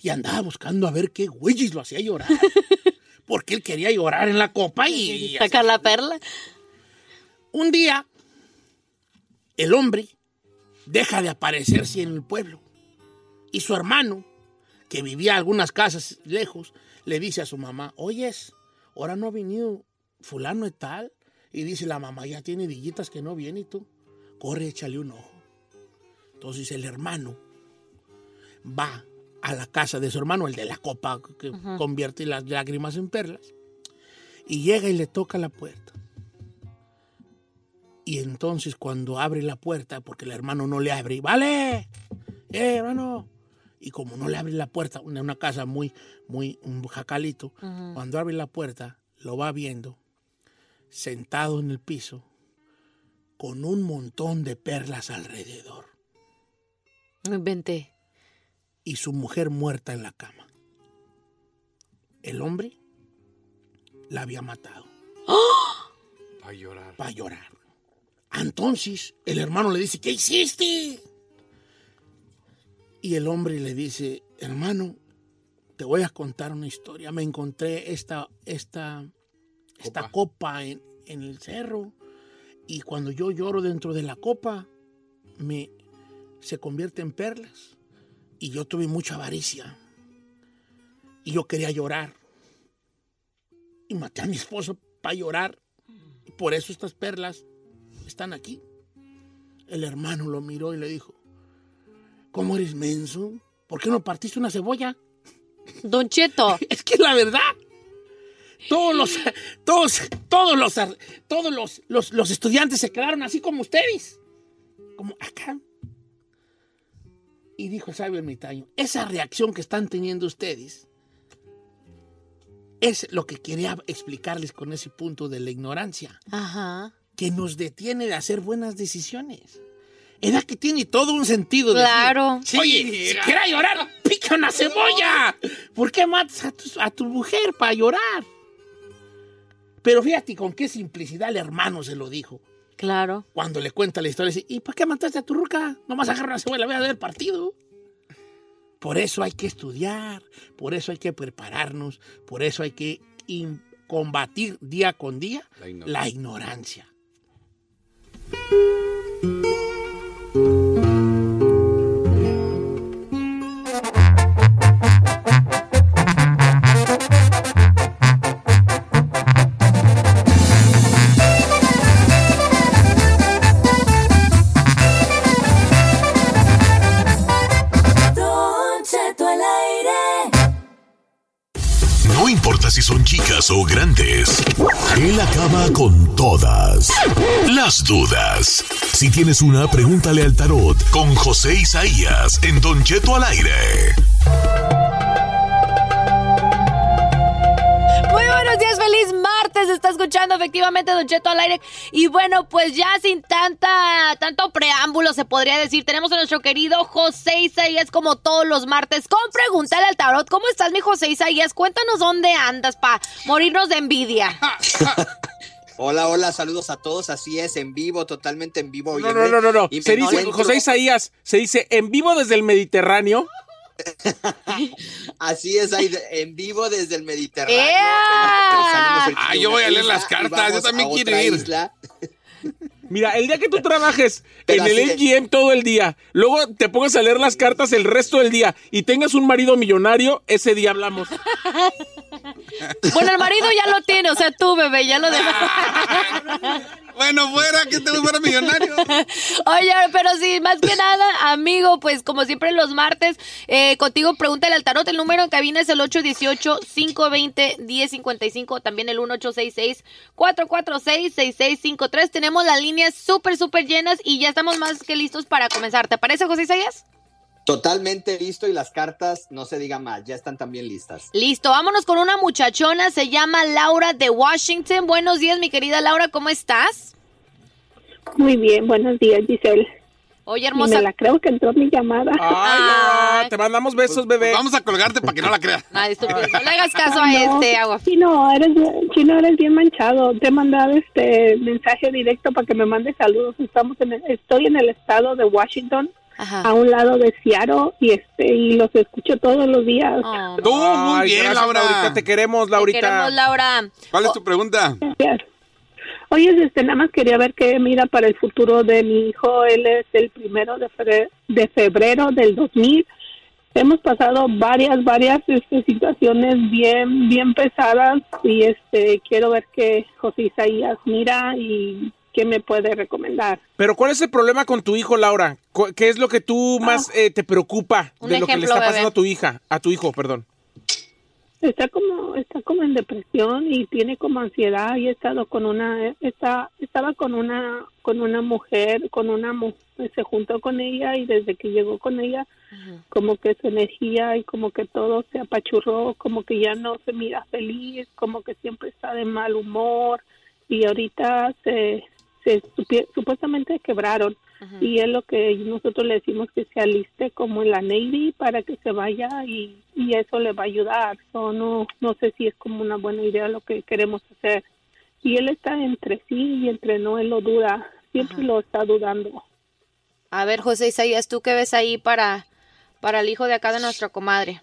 S3: y andaba buscando a ver qué güeyes lo hacía llorar. Porque él quería llorar en la copa y...
S1: Sacar la perla.
S3: Un día, el hombre deja de aparecerse en el pueblo y su hermano, que vivía algunas casas lejos, le dice a su mamá, oyes, ahora no ha venido fulano de tal. Y dice la mamá, ya tiene dillitas que no viene y tú, corre, échale un ojo. Entonces el hermano va a la casa de su hermano, el de la copa, que convierte las lágrimas en perlas, y llega y le toca la puerta. Y entonces cuando abre la puerta, porque el hermano no le abre, vale, eh, hermano. Y como no le abre la puerta, una, una casa muy, muy, un jacalito, cuando abre la puerta, lo va viendo sentado en el piso con un montón de perlas alrededor
S1: Me inventé.
S3: y su mujer muerta en la cama. El hombre la había matado
S2: Va a llorar.
S3: para llorar. Entonces el hermano le dice, ¿qué hiciste? Y el hombre le dice, hermano, te voy a contar una historia. Me encontré esta, esta, esta copa en, en el cerro y cuando yo lloro dentro de la copa, me, se convierte en perlas. Y yo tuve mucha avaricia. Y yo quería llorar. Y maté a mi esposo para llorar. Y por eso estas perlas están aquí. El hermano lo miró y le dijo, ¿cómo eres menso? ¿Por qué no partiste una cebolla?
S1: Don Cheto.
S3: Es que la verdad. Todos los, todos, todos los, todos los, los, los estudiantes se quedaron así como ustedes. Como acá. Y dijo el sabio ermitaño, esa reacción que están teniendo ustedes es lo que quería explicarles con ese punto de la ignorancia,
S1: Ajá.
S3: que nos detiene de hacer buenas decisiones. Era que tiene todo un sentido. decir,
S1: Claro.
S3: Oye, si quiera llorar, pica una cebolla. ¿Por qué matas a tu, a tu mujer para llorar? Pero fíjate con qué simplicidad el hermano se lo dijo.
S1: Claro.
S3: Cuando le cuenta la historia, dice, ¿y para qué mataste a tu ruca? Nomás agarra una cebolla, voy a ver partido. Por eso hay que estudiar, por eso hay que prepararnos, por eso hay que combatir día con día
S2: La ignorancia.
S3: la ignorancia.
S7: O grandes, él acaba con todas las dudas. Si tienes una, pregúntale al tarot con José Isaías en Don Cheto al aire.
S1: Muy buenos días, feliz martes. Está escuchando efectivamente Don Cheto al aire. Y bueno, pues ya sin tanta, tanto preámbulo se podría decir, tenemos a nuestro querido José Isaías como todos los martes con Pregúntale al Tarot. ¿Cómo estás, mi José Isaías? Cuéntanos dónde andas para morirnos de envidia.
S9: Hola, hola, saludos a todos. Así es, en vivo, totalmente en vivo.
S4: No, no, no, no, no. Se dice, José Isaías, se dice en vivo desde el Mediterráneo.
S9: Así es, ahí en vivo desde el Mediterráneo.
S1: ¡Ea!
S2: Ah, yo voy a leer las cartas, yo también quiero ir.
S9: isla.
S4: Mira, el día que tú trabajes
S9: Pero
S4: en el MGM todo el día, luego te pongas a leer las cartas el resto del día y tengas un marido millonario, ese día hablamos.
S1: Bueno, el marido ya lo tiene, o sea, tú, bebé, ya lo demás.
S2: Bueno, fuera, que te fuera millonario.
S1: Oye, pero sí, más que nada, amigo, pues como siempre los martes, eh, contigo pregúntale al tarot. El número en cabina es el 818-520-1055, también el 1866-446-6653. Tenemos las líneas súper, súper llenas y ya estamos más que listos para comenzar. ¿Te parece, José Isaías?
S9: Totalmente listo y las cartas, no se diga más, ya están también listas.
S1: Listo, vámonos con una muchachona, se llama Laura de Washington. Buenos días, mi querida Laura, ¿cómo estás?
S10: Muy bien, buenos días, Giselle.
S1: Oye,
S10: Y
S1: hermosa.
S10: me la creo que entró mi llamada.
S4: Ay,
S1: Ay.
S4: te mandamos besos, bebé.
S2: Vamos a colgarte para que no la creas.
S1: No le hagas caso a
S10: No,
S1: este agua.
S10: Chino, eres, Chino, eres bien manchado. Te he mandado este mensaje directo para que me mandes saludos. Estamos en el- estoy en el estado de Washington,
S1: Ajá.
S10: a un lado de Seattle, y este y los escucho todos los días.
S1: Oh.
S2: Tú, muy
S4: Ay,
S2: bien, Laura.
S4: Laurita, te queremos,
S1: Te
S4: Laurita.
S1: queremos, Laura.
S2: ¿Cuál es tu pregunta?
S10: Gracias. Oye, este, nada más quería ver qué mira para el futuro de mi hijo. Él es el primero de febrero, de febrero del 2000. Hemos pasado varias, varias este, situaciones bien, bien pesadas y este quiero ver qué José Isaías mira y qué me puede recomendar.
S4: Pero ¿cuál es el problema con tu hijo, Laura? ¿Cu- ¿Qué es lo que tú más eh, te preocupa
S1: Un
S4: de lo que le está
S1: bebé.
S4: pasando a tu hija, a tu hijo, perdón?
S10: Está como, está como en depresión y tiene como ansiedad y he estado con una, está, estaba con una, con una mujer, con una mu- se juntó con ella y desde que llegó con ella, como que su energía y como que todo se apachurró, como que ya no se mira feliz, como que siempre está de mal humor y ahorita se, se supuestamente quebraron y es lo que nosotros le decimos que se aliste como en la Navy para que se vaya y, y eso le va a ayudar. So, no, no sé si es como una buena idea lo que queremos hacer. Y él está entre sí y entre no, él lo duda, siempre lo está dudando.
S1: A ver, José Isaías, ¿tú qué ves ahí para, para el hijo de acá de nuestra comadre?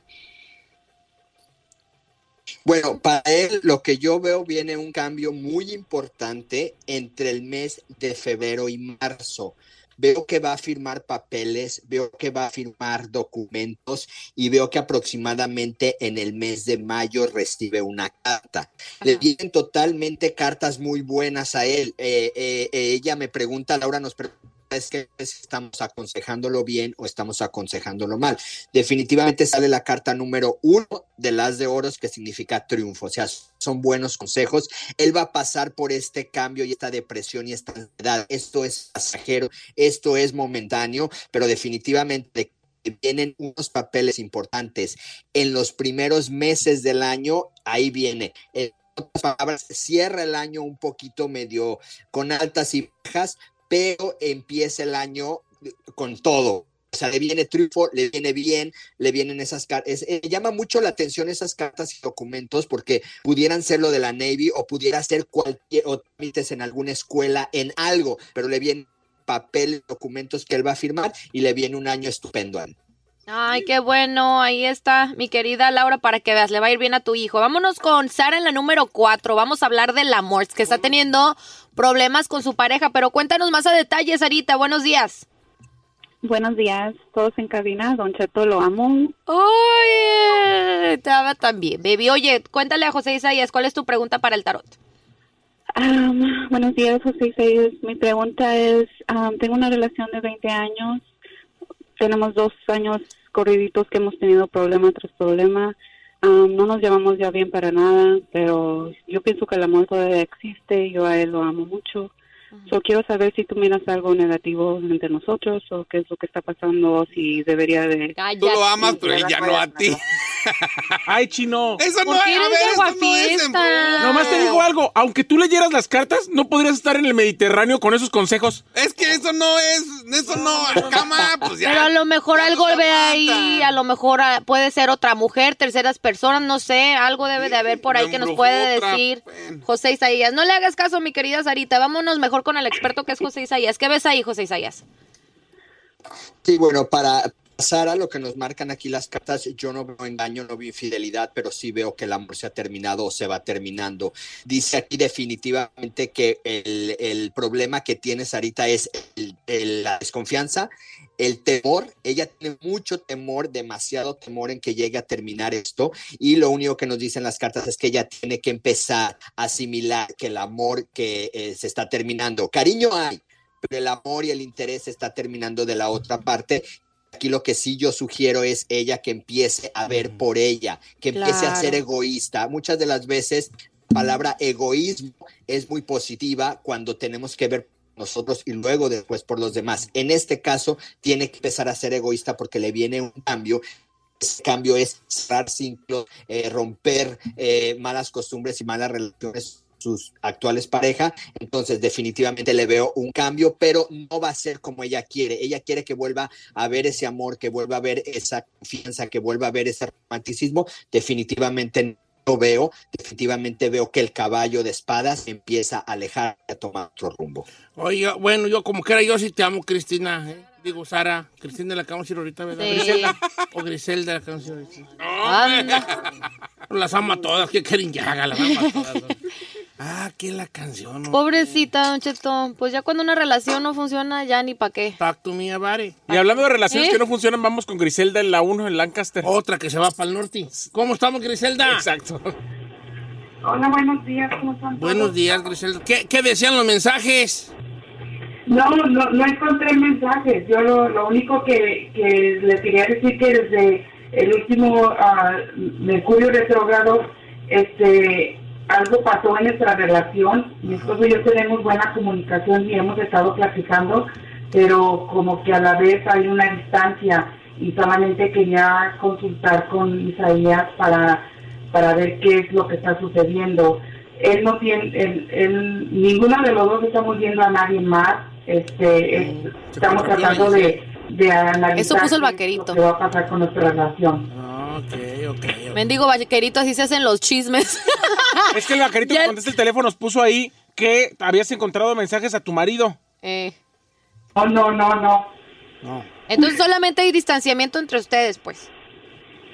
S9: Bueno, para él lo que yo veo viene un cambio muy importante entre el mes de febrero y marzo. Veo que va a firmar papeles, veo que va a firmar documentos y veo que aproximadamente en el mes de mayo recibe una carta. Le vienen totalmente cartas muy buenas a él. Eh, eh, eh, ella me pregunta, Laura nos pregunta, es que estamos aconsejándolo bien o estamos aconsejándolo mal. Definitivamente sale la carta número uno de las de oros que significa triunfo, o sea, son buenos consejos. Él va a pasar por este cambio y esta depresión y esta ansiedad. Esto es pasajero, esto es momentáneo, pero definitivamente vienen unos papeles importantes. En los primeros meses del año, ahí viene. En palabras, cierra el año un poquito medio con altas y bajas, pero empieza el año con todo. O sea, le viene triunfo, le viene bien, le vienen esas cartas. Eh, llama mucho la atención esas cartas y documentos porque pudieran ser lo de la Navy o pudiera ser cualquier o trámites en alguna escuela, en algo, pero le vienen papel, documentos que él va a firmar y le viene un año estupendo a él.
S1: Ay, qué bueno. Ahí está, mi querida Laura, para que veas, le va a ir bien a tu hijo. Vámonos con Sara en la número 4. Vamos a hablar del amor, que está teniendo problemas con su pareja, pero cuéntanos más a detalle, Sarita. Buenos días.
S11: Buenos días, todos en cabina. Don Cheto, lo amo.
S1: Oye, te ama también, baby. Oye, cuéntale a José Isaías, ¿cuál es tu pregunta para el tarot?
S11: Buenos días, José Isaías. Mi pregunta es, tengo una relación de 20 años. Tenemos dos años corriditos que hemos tenido problema tras problema. Am, no nos llevamos ya bien para nada, pero yo pienso que el amor todavía existe. Yo a él lo amo mucho. So, quiero saber si tú miras algo negativo entre nosotros o qué es lo que está pasando, si debería de...
S2: Tú lo amas, pero ella no a ti.
S4: Ay, chino.
S2: Eso no
S1: ¿Por
S2: es, a ver,
S1: de
S2: no
S4: Nomás te digo algo, aunque tú leyeras las cartas, no podrías estar en el Mediterráneo con esos consejos.
S2: Es que eso no es, eso no, cama, pues ya.
S1: Pero a lo mejor
S2: ya
S1: algo ve ahí, a lo mejor ah, puede ser otra mujer, terceras personas, no sé, algo debe de haber por ahí que nos puede
S2: otra,
S1: decir
S2: pen.
S1: José Isaías. No le hagas caso, mi querida Sarita, vámonos mejor con el experto que es José Isaías. ¿Qué ves ahí, José Isaías?
S9: Sí, bueno, para pasar a lo que nos marcan aquí las cartas, yo no veo engaño, no veo infidelidad, pero sí veo que el amor se ha terminado o se va terminando. Dice aquí definitivamente que el, el problema que tiene Sarita es el- el- la desconfianza, el temor. Ella tiene mucho temor, demasiado temor en que llegue a terminar esto. Y lo único que nos dicen las cartas es que ella tiene que empezar a asimilar que el amor que eh, se está terminando. Cariño hay, pero el amor y el interés está terminando de la otra parte. Aquí lo que sí yo sugiero es ella que empiece a ver por ella, que empiece a ser egoísta. Muchas de las veces la palabra egoísmo es muy positiva cuando tenemos que ver por nosotros y luego después por los demás. En este caso tiene que empezar a ser egoísta porque le viene un cambio ese cambio es cerrar ciclos, eh, romper eh, malas costumbres y malas relaciones sus actuales pareja, entonces definitivamente le veo un cambio, pero no va a ser como ella quiere. Ella quiere que vuelva a ver ese amor, que vuelva a ver esa confianza, que vuelva a ver ese romanticismo. Definitivamente no lo veo. Definitivamente veo que el caballo de espadas empieza a alejar y a tomar otro rumbo.
S3: Oiga, bueno, yo como quiera, yo sí te amo, Cristina. ¿eh? Digo, Sara. Cristina la acabamos de decir ahorita, ¿verdad?
S1: Sí.
S3: Griselda. O Griselda la acabamos de decir ahorita.
S1: Anda.
S3: Las amo a todas, que quieren que haga, las amo a todas. Ah, qué la canción. ¿no?
S1: Pobrecita, Don Cheto. Pues ya cuando una relación no funciona, ya ni pa' qué.
S3: Talk to me about it.
S4: Y hablando de relaciones
S1: ¿Eh?
S4: que no funcionan, vamos con Griselda en la 1 en Lancaster.
S3: Otra que se va para el norte. ¿Cómo estamos, Griselda?
S4: Exacto.
S11: Hola, buenos días, ¿cómo están?
S3: Buenos días, Griselda. ¿Qué, qué decían los mensajes?
S11: No, no, no encontré mensajes. Yo lo, lo único que, que le quería decir que desde el último ah, Mercurio retrógrado, este, algo pasó en nuestra relación. Mi esposo y yo tenemos buena comunicación y hemos estado platicando, pero como que a la vez hay una distancia y solamente quería consultar con Isaías para, para ver qué es lo que está sucediendo. Él no tiene, él, él- ninguno de los dos estamos viendo a nadie más. Este, es- estamos tratando de, de analizar
S1: Eso puso el
S11: qué
S1: vaquerito.
S11: va a pasar con nuestra relación.
S3: Ah, Ok.
S1: Mendigo vaquerito, así se hacen los chismes.
S4: Es que el vaquerito que contesta el teléfono nos puso ahí que habías encontrado mensajes a tu marido.
S1: Eh,
S11: Oh, no, no, no.
S3: No.
S1: Entonces solamente hay distanciamiento entre ustedes, pues.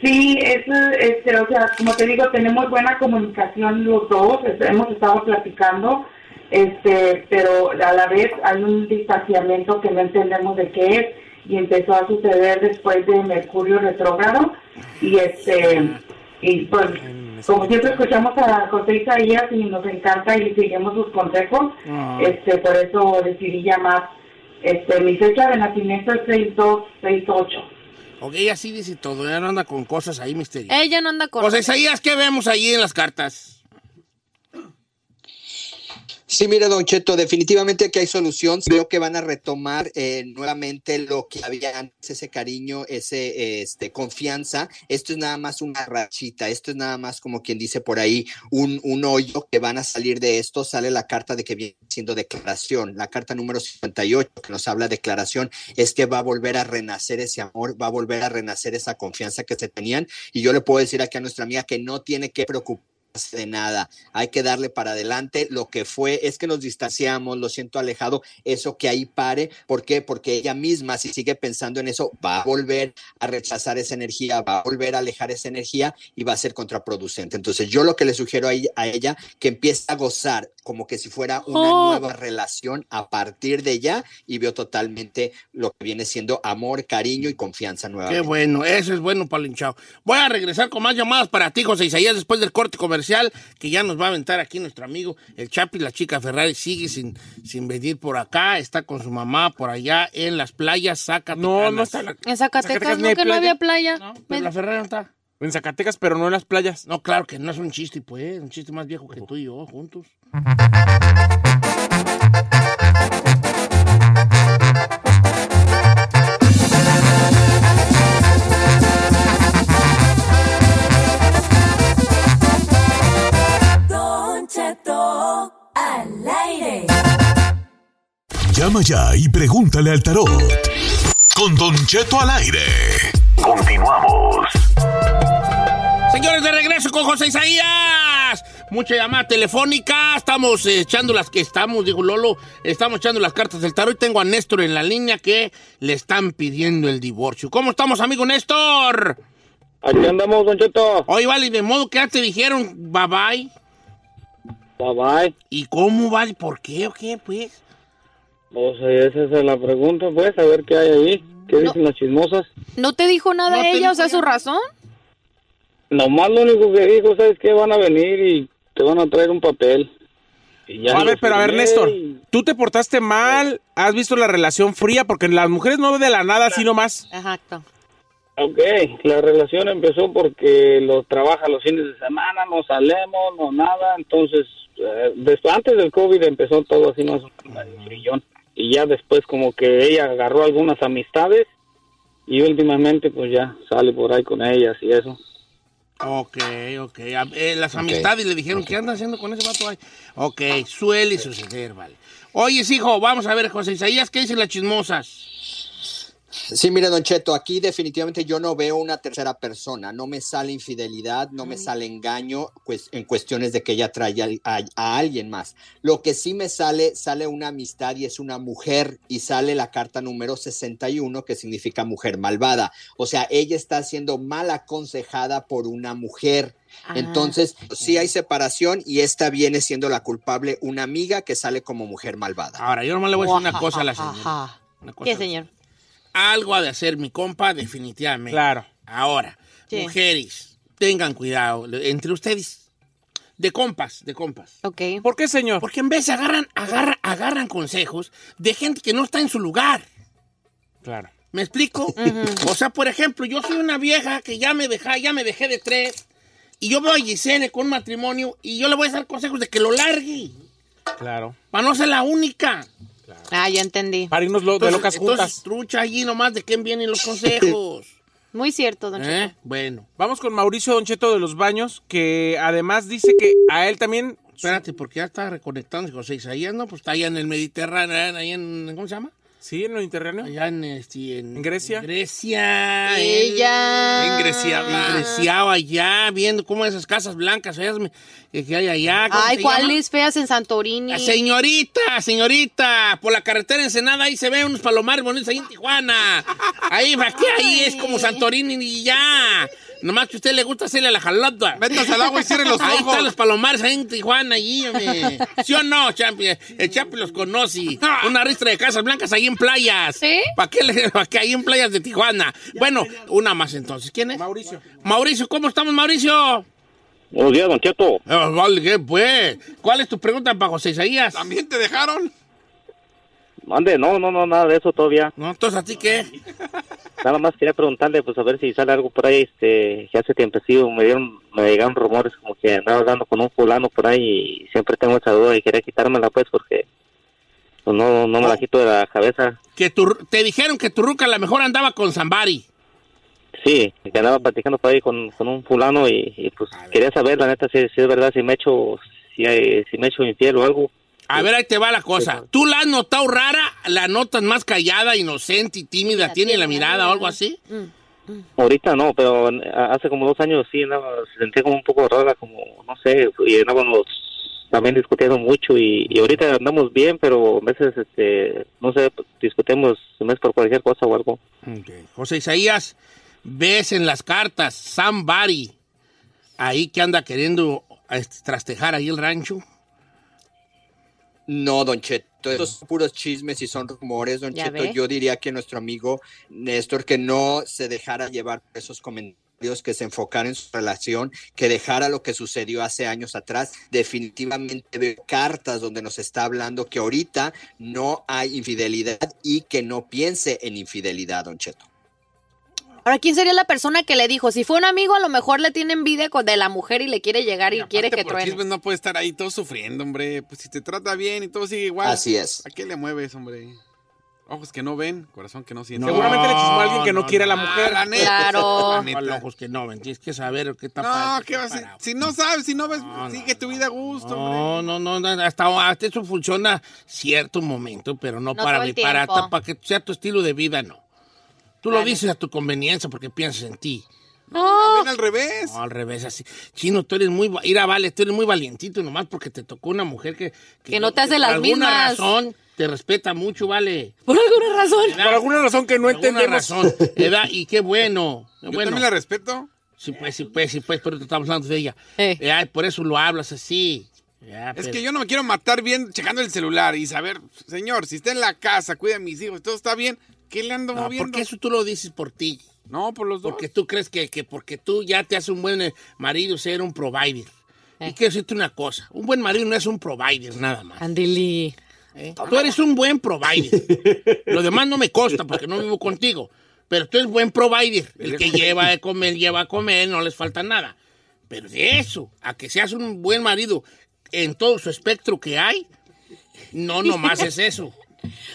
S11: Sí, es, este, o sea, como te digo, tenemos buena comunicación los dos, es- hemos estado platicando, este, pero a la vez hay un distanciamiento que no entendemos de qué es y empezó a suceder después de Mercurio retrógrado y este y pues como siempre escuchamos a José Isaías y nos encanta y seguimos sus consejos,
S3: Ah.
S11: este, por eso decidí llamar. Este, mi fecha de nacimiento es 6268.
S3: Ok, ella sí dice todo, ella no anda con cosas ahí misteriosas.
S1: Ella no anda con...
S3: José Isaías, ¿qué vemos ahí en las cartas?
S9: Sí, mire, Don Cheto, definitivamente que hay solución. Veo que van a retomar eh, nuevamente lo que había antes, ese cariño, ese este, confianza. Esto es nada más una rachita, esto es nada más como quien dice por ahí, un, un hoyo que van a salir de esto. Sale la carta de que viene siendo declaración. La carta número 58 que nos habla de declaración es que va a volver a renacer ese amor, va a volver a renacer esa confianza que se tenían. Y yo le puedo decir aquí a nuestra amiga que no tiene que preocuparse de nada, hay que darle para adelante. Lo que fue es que nos distanciamos, lo siento alejado, eso que ahí pare. ¿Por qué? Porque ella misma, si sigue pensando en eso, va a volver a rechazar esa energía, va a volver a alejar esa energía y va a ser contraproducente. Entonces, yo lo que le sugiero a ella, a ella que empiece a gozar como que si fuera una
S3: Oh.
S9: nueva relación a partir de ya y veo totalmente lo que viene siendo amor, cariño y confianza
S3: Qué
S9: nuevamente.
S3: bueno, eso es bueno hinchado. Voy a regresar con más llamadas para ti, José Isaías, después del corte comercial que ya nos va a aventar aquí nuestro amigo el Chapi, la chica Ferrari, sigue sin, sin venir por acá, está con su mamá por allá en las playas, Zacatecas.
S4: No, no está en la-
S1: En Zacatecas,
S4: Zacatecas ni
S1: no que no había playa.
S3: Pero
S1: Ven.
S3: la Ferrari no está.
S4: En Zacatecas, pero no en las playas.
S3: No, claro que no es un chiste, pues, un chiste más viejo que tú y yo juntos.
S7: Llama ya y pregúntale al tarot. Con Don Cheto al aire. Continuamos.
S3: Señores, de regreso con José Isaías. Mucha llamada telefónica. Estamos echando las que estamos, dijo Lolo. Estamos echando las cartas del tarot y tengo a Néstor en la línea que le están pidiendo el divorcio. ¿Cómo estamos, amigo Néstor?
S5: Aquí andamos, Don Cheto.
S3: Oye, vale, de modo que ya te dijeron bye bye.
S5: Bye bye.
S3: ¿Y cómo vale? ¿Por qué o qué, pues?
S5: Pues eh, esa es la pregunta, pues, a ver qué hay ahí. ¿Qué dicen las chismosas?
S1: ¿No te dijo nada
S3: No
S1: ella? O sea, su razón.
S5: Nomás lo único que dijo, ¿sabes qué? Van a venir y te van a traer un papel. Y ya
S4: a
S5: lo
S4: ver, pero a ver, Néstor,
S5: y-
S4: ¿tú te portaste mal? ¿Has visto la relación fría? Porque las mujeres no de la nada, así nomás.
S1: Exacto.
S5: Ok, la relación empezó porque los trabaja los fines de semana, no salemos, no nada, entonces, eh, después, antes del COVID empezó todo así más medio frillón, y ya después como que ella agarró algunas amistades, y últimamente pues ya sale por ahí con ellas y eso.
S3: Ok, ok. Eh, las amistades le dijeron, ¿qué anda haciendo con ese vato ahí? Ok, suele suceder, vale. Oye, hijo, vamos a ver, José Isaías, ¿qué dicen las chismosas?
S9: Sí, mire, Don Cheto, aquí definitivamente yo no veo una tercera persona. No me sale infidelidad, no me sale engaño pues, en cuestiones de que ella trae a, a- a alguien más. Lo que sí me sale, sale una amistad y es una mujer y sale la carta número 61 que significa mujer malvada. O sea, ella está siendo mal aconsejada por una mujer.
S1: Ah.
S9: Entonces, sí hay separación y esta viene siendo la culpable una amiga que sale como mujer malvada.
S3: Ahora, yo nomás le voy a decir una cosa a la señora. Una cosa
S1: ¿Qué, señor?
S3: Algo ha de hacer mi compa, definitivamente.
S4: Claro.
S3: Ahora,
S1: Sí.
S3: mujeres, tengan cuidado entre ustedes. De compas, de compas.
S1: Ok.
S4: ¿Por qué, señor?
S3: Porque en vez agarran, agarran, agarran consejos de gente que no está en su lugar.
S4: Claro.
S3: ¿Me explico? O sea, por ejemplo, yo soy una vieja que ya me dejé, ya me dejé de tres. Y yo veo a Gisele con un matrimonio y yo le voy a dar consejos de que lo largue.
S4: Claro.
S3: Para no ser la única.
S1: Ah, ya entendí.
S4: Para irnos lo- de
S3: Entonces-
S4: locas
S3: entonces,
S4: juntas.
S3: trucha allí nomás de quién vienen los consejos.
S1: Muy cierto, don Cheto.
S3: ¿Eh? Bueno.
S4: Vamos con Mauricio Don Cheto de los Baños, que además dice que a él también...
S3: Espérate, porque ya está reconectándose José Isaías, ¿no? Pues está allá en el Mediterráneo, ahí en, ¿cómo se llama?
S4: Sí, en lo interráneo.
S3: Allá en, este, en,
S4: ¿En Grecia?
S3: Grecia.
S1: Ella.
S4: Engreciaba.
S3: Engreciaba allá, viendo cómo esas casas blancas feas me- que que hay allá. ¿cómo
S1: Ay,
S3: se llama?
S1: ¿cuáles feas en Santorini?
S3: Ah, Señorita, señorita, por la carretera Ensenada ahí se ven unos palomares bonitos ahí en Tijuana. Ahí, va, que ahí es como Santorini y ya. Nomás que a usted le gusta hacerle la jalada.
S2: Métase al agua y cierre los
S3: Ahí
S2: ojos.
S3: están los palomares ahí en Tijuana, allí, hombre. ¿Sí o no, Champi? El Champi los conoce. Una ristra de casas blancas ahí en playas.
S1: ¿Sí?
S3: ¿Para qué, le- pa' qué ahí en playas de Tijuana? Bueno, una más entonces. ¿Quién es?
S4: Mauricio.
S3: Mauricio, ¿cómo estamos, Mauricio?
S5: Buenos días, Don Cheto.
S3: Ah, vale, ¿qué pues? ¿Cuál es tu pregunta para José Isaías?
S2: ¿También te dejaron?
S5: Mande, no, no, no, nada de eso todavía.
S3: No, entonces, ¿a ti qué?
S5: Nada más quería preguntarle, pues a ver si sale algo por ahí, este, que hace tiempecillo me dieron, me llegaron rumores como que andaba hablando con un fulano por ahí y siempre tengo esa duda y quería quitármela pues porque pues, no, no me la quito de la cabeza.
S3: Que tu, te dijeron que tu ruca a lo mejor andaba con Zambari.
S5: Sí, que andaba platicando por ahí con, con un fulano y, y, pues quería saber la neta si, si es verdad, si me he hecho, si, hay- si me he hecho infiel o algo.
S3: A ver, ahí te va la cosa. ¿Tú la has notado rara? ¿La notas más callada, inocente y tímida? ¿Tiene la mirada o algo así?
S1: Mm.
S12: Ahorita no, pero hace como dos años sí, andaba, se sentía como un poco rara, como, no sé, y andábamos también discutiendo mucho y, y ahorita andamos bien, pero a veces, este, no sé, discutimos no es por cualquier cosa o algo.
S3: José Isaías, ves en las cartas somebody ahí que anda queriendo este, trastejar ahí el rancho.
S9: No, Don Cheto, estos son puros chismes y son rumores, Don Cheto.
S3: ve.
S9: Yo diría que nuestro amigo Néstor que no se dejara llevar por esos comentarios, que se enfocara en su relación, que dejara lo que sucedió hace años atrás. Definitivamente veo cartas donde nos está hablando que ahorita no hay infidelidad y que no piense en infidelidad, Don Cheto.
S1: Ahora, ¿quién sería la persona que le dijo? Si fue un amigo, a lo mejor le tiene envidia con- de la mujer y le quiere llegar y, quiere que
S2: por
S1: truene.
S2: chismes no puede estar ahí todo sufriendo, hombre. Pues si te trata bien y todo sigue igual.
S9: Así es.
S2: ¿A qué le mueves, hombre? Ojos que no ven, corazón que no siente.
S4: Seguramente le chismó a alguien que no quiere a la mujer.
S2: La neta.
S1: Claro.
S2: La neta.
S3: Con ojos que no ven, tienes que saber qué está
S2: No,
S3: pasando.
S2: ¿qué vas a Si no sabes, si no ves, sigue tu vida a gusto,
S3: No, no, no, no, hasta, hasta eso funciona cierto momento, pero no,
S1: No
S3: para, para,
S1: tiempo.
S3: para que sea tu estilo de vida, no. Tú lo dices a tu conveniencia porque piensas en ti.
S1: No.
S2: al revés.
S3: No, al revés, así. Chino, tú eres muy, va- ir a vale, tú eres muy valientito nomás porque te tocó una mujer que...
S1: Que no te hace las
S3: por alguna
S1: mismas.
S3: razón te respeta mucho, vale.
S1: Por alguna razón.
S3: Por alguna razón que no entendemos. razón, ¿verdad? Y qué bueno.
S2: Yo
S3: bueno.
S2: también la respeto.
S3: Sí, pues, sí, pues, sí, pues, pero te estamos hablando de ella. Ay, por eso lo hablas así. Ya,
S2: Es
S3: pero-
S2: que yo no me quiero matar bien checando el celular y saber, señor, si está en la casa, cuida a mis hijos, todo está bien, ¿qué le ando
S3: No,
S2: moviendo?
S3: porque eso tú lo dices por ti.
S2: No, por los dos.
S3: Porque tú crees que, que porque tú ya te haces un buen eh, marido, ser un provider. Y quiero decirte una cosa, un buen marido no es un provider nada más.
S1: Andili.
S3: Tú eres un buen provider. Lo demás no me consta porque no vivo contigo. Pero tú eres buen provider. El que lleva de comer, lleva a comer, no les falta nada. Pero de eso, a que seas un buen marido en todo su espectro que hay, no nomás es eso.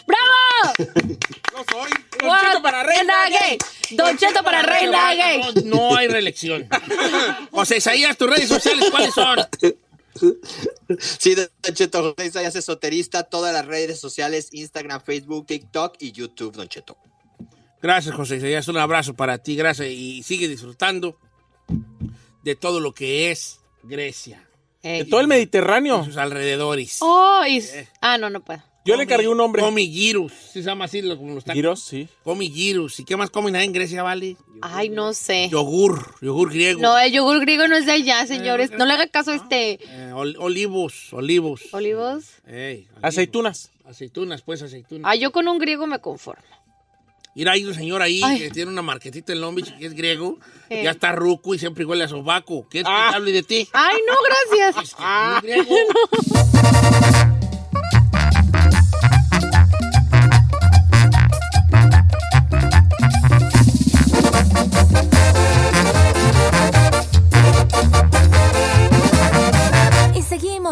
S1: ¡Bravo!
S2: Yo soy.
S3: Don Cheto para reina
S1: gay. Don Cheto para reina gay.
S3: No, no hay reelección. José Isaías, tus redes sociales, ¿cuáles son?
S9: Sí, Don Cheto, José Isaías esoterista, todas las redes sociales, Instagram, Facebook, TikTok y YouTube, Don Cheto.
S3: Gracias, José Isaías. Un abrazo para ti, gracias. Y sigue disfrutando de todo lo que es Grecia.
S4: De todo el Mediterráneo.
S3: Y sus alrededores.
S1: Oh, y- Ah, no, no puedo.
S4: Yo le encargué un nombre.
S3: Comi Girus. ¿Sí se llama así lo- como lo está?
S4: Giros, sí.
S3: Comi Girus. ¿Y qué más comen ahí en Grecia, vale?
S1: Ay, no sé.
S3: Yogur. Yogur griego.
S1: No, el yogur griego no es de allá, señores. No le haga caso a este.
S3: Eh, ol- olivos. Olivos.
S1: ¿Olivos?
S3: Ey,
S4: Aceitunas.
S3: aceitunas, pues aceitunas.
S1: Ah, yo con un griego me conformo.
S3: Ir hay un señor ahí
S1: Ay.
S3: que tiene una marquetita en Long Beach que es griego.
S1: Eh.
S3: Ya está ruco y siempre huele a sobaco. ¿Quieres que te hable de ti?
S1: Ay, no, gracias.
S3: Ah, griego.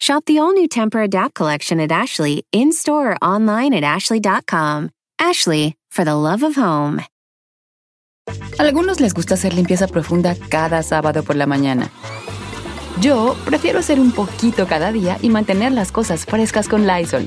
S13: Shop the all new Temper Adapt collection at Ashley in store or online at ashley.com. Ashley, for the love of home.
S14: Algunos les gusta hacer limpieza profunda cada sábado por la mañana. Yo prefiero hacer un poquito cada día y mantener las cosas frescas con Lysol.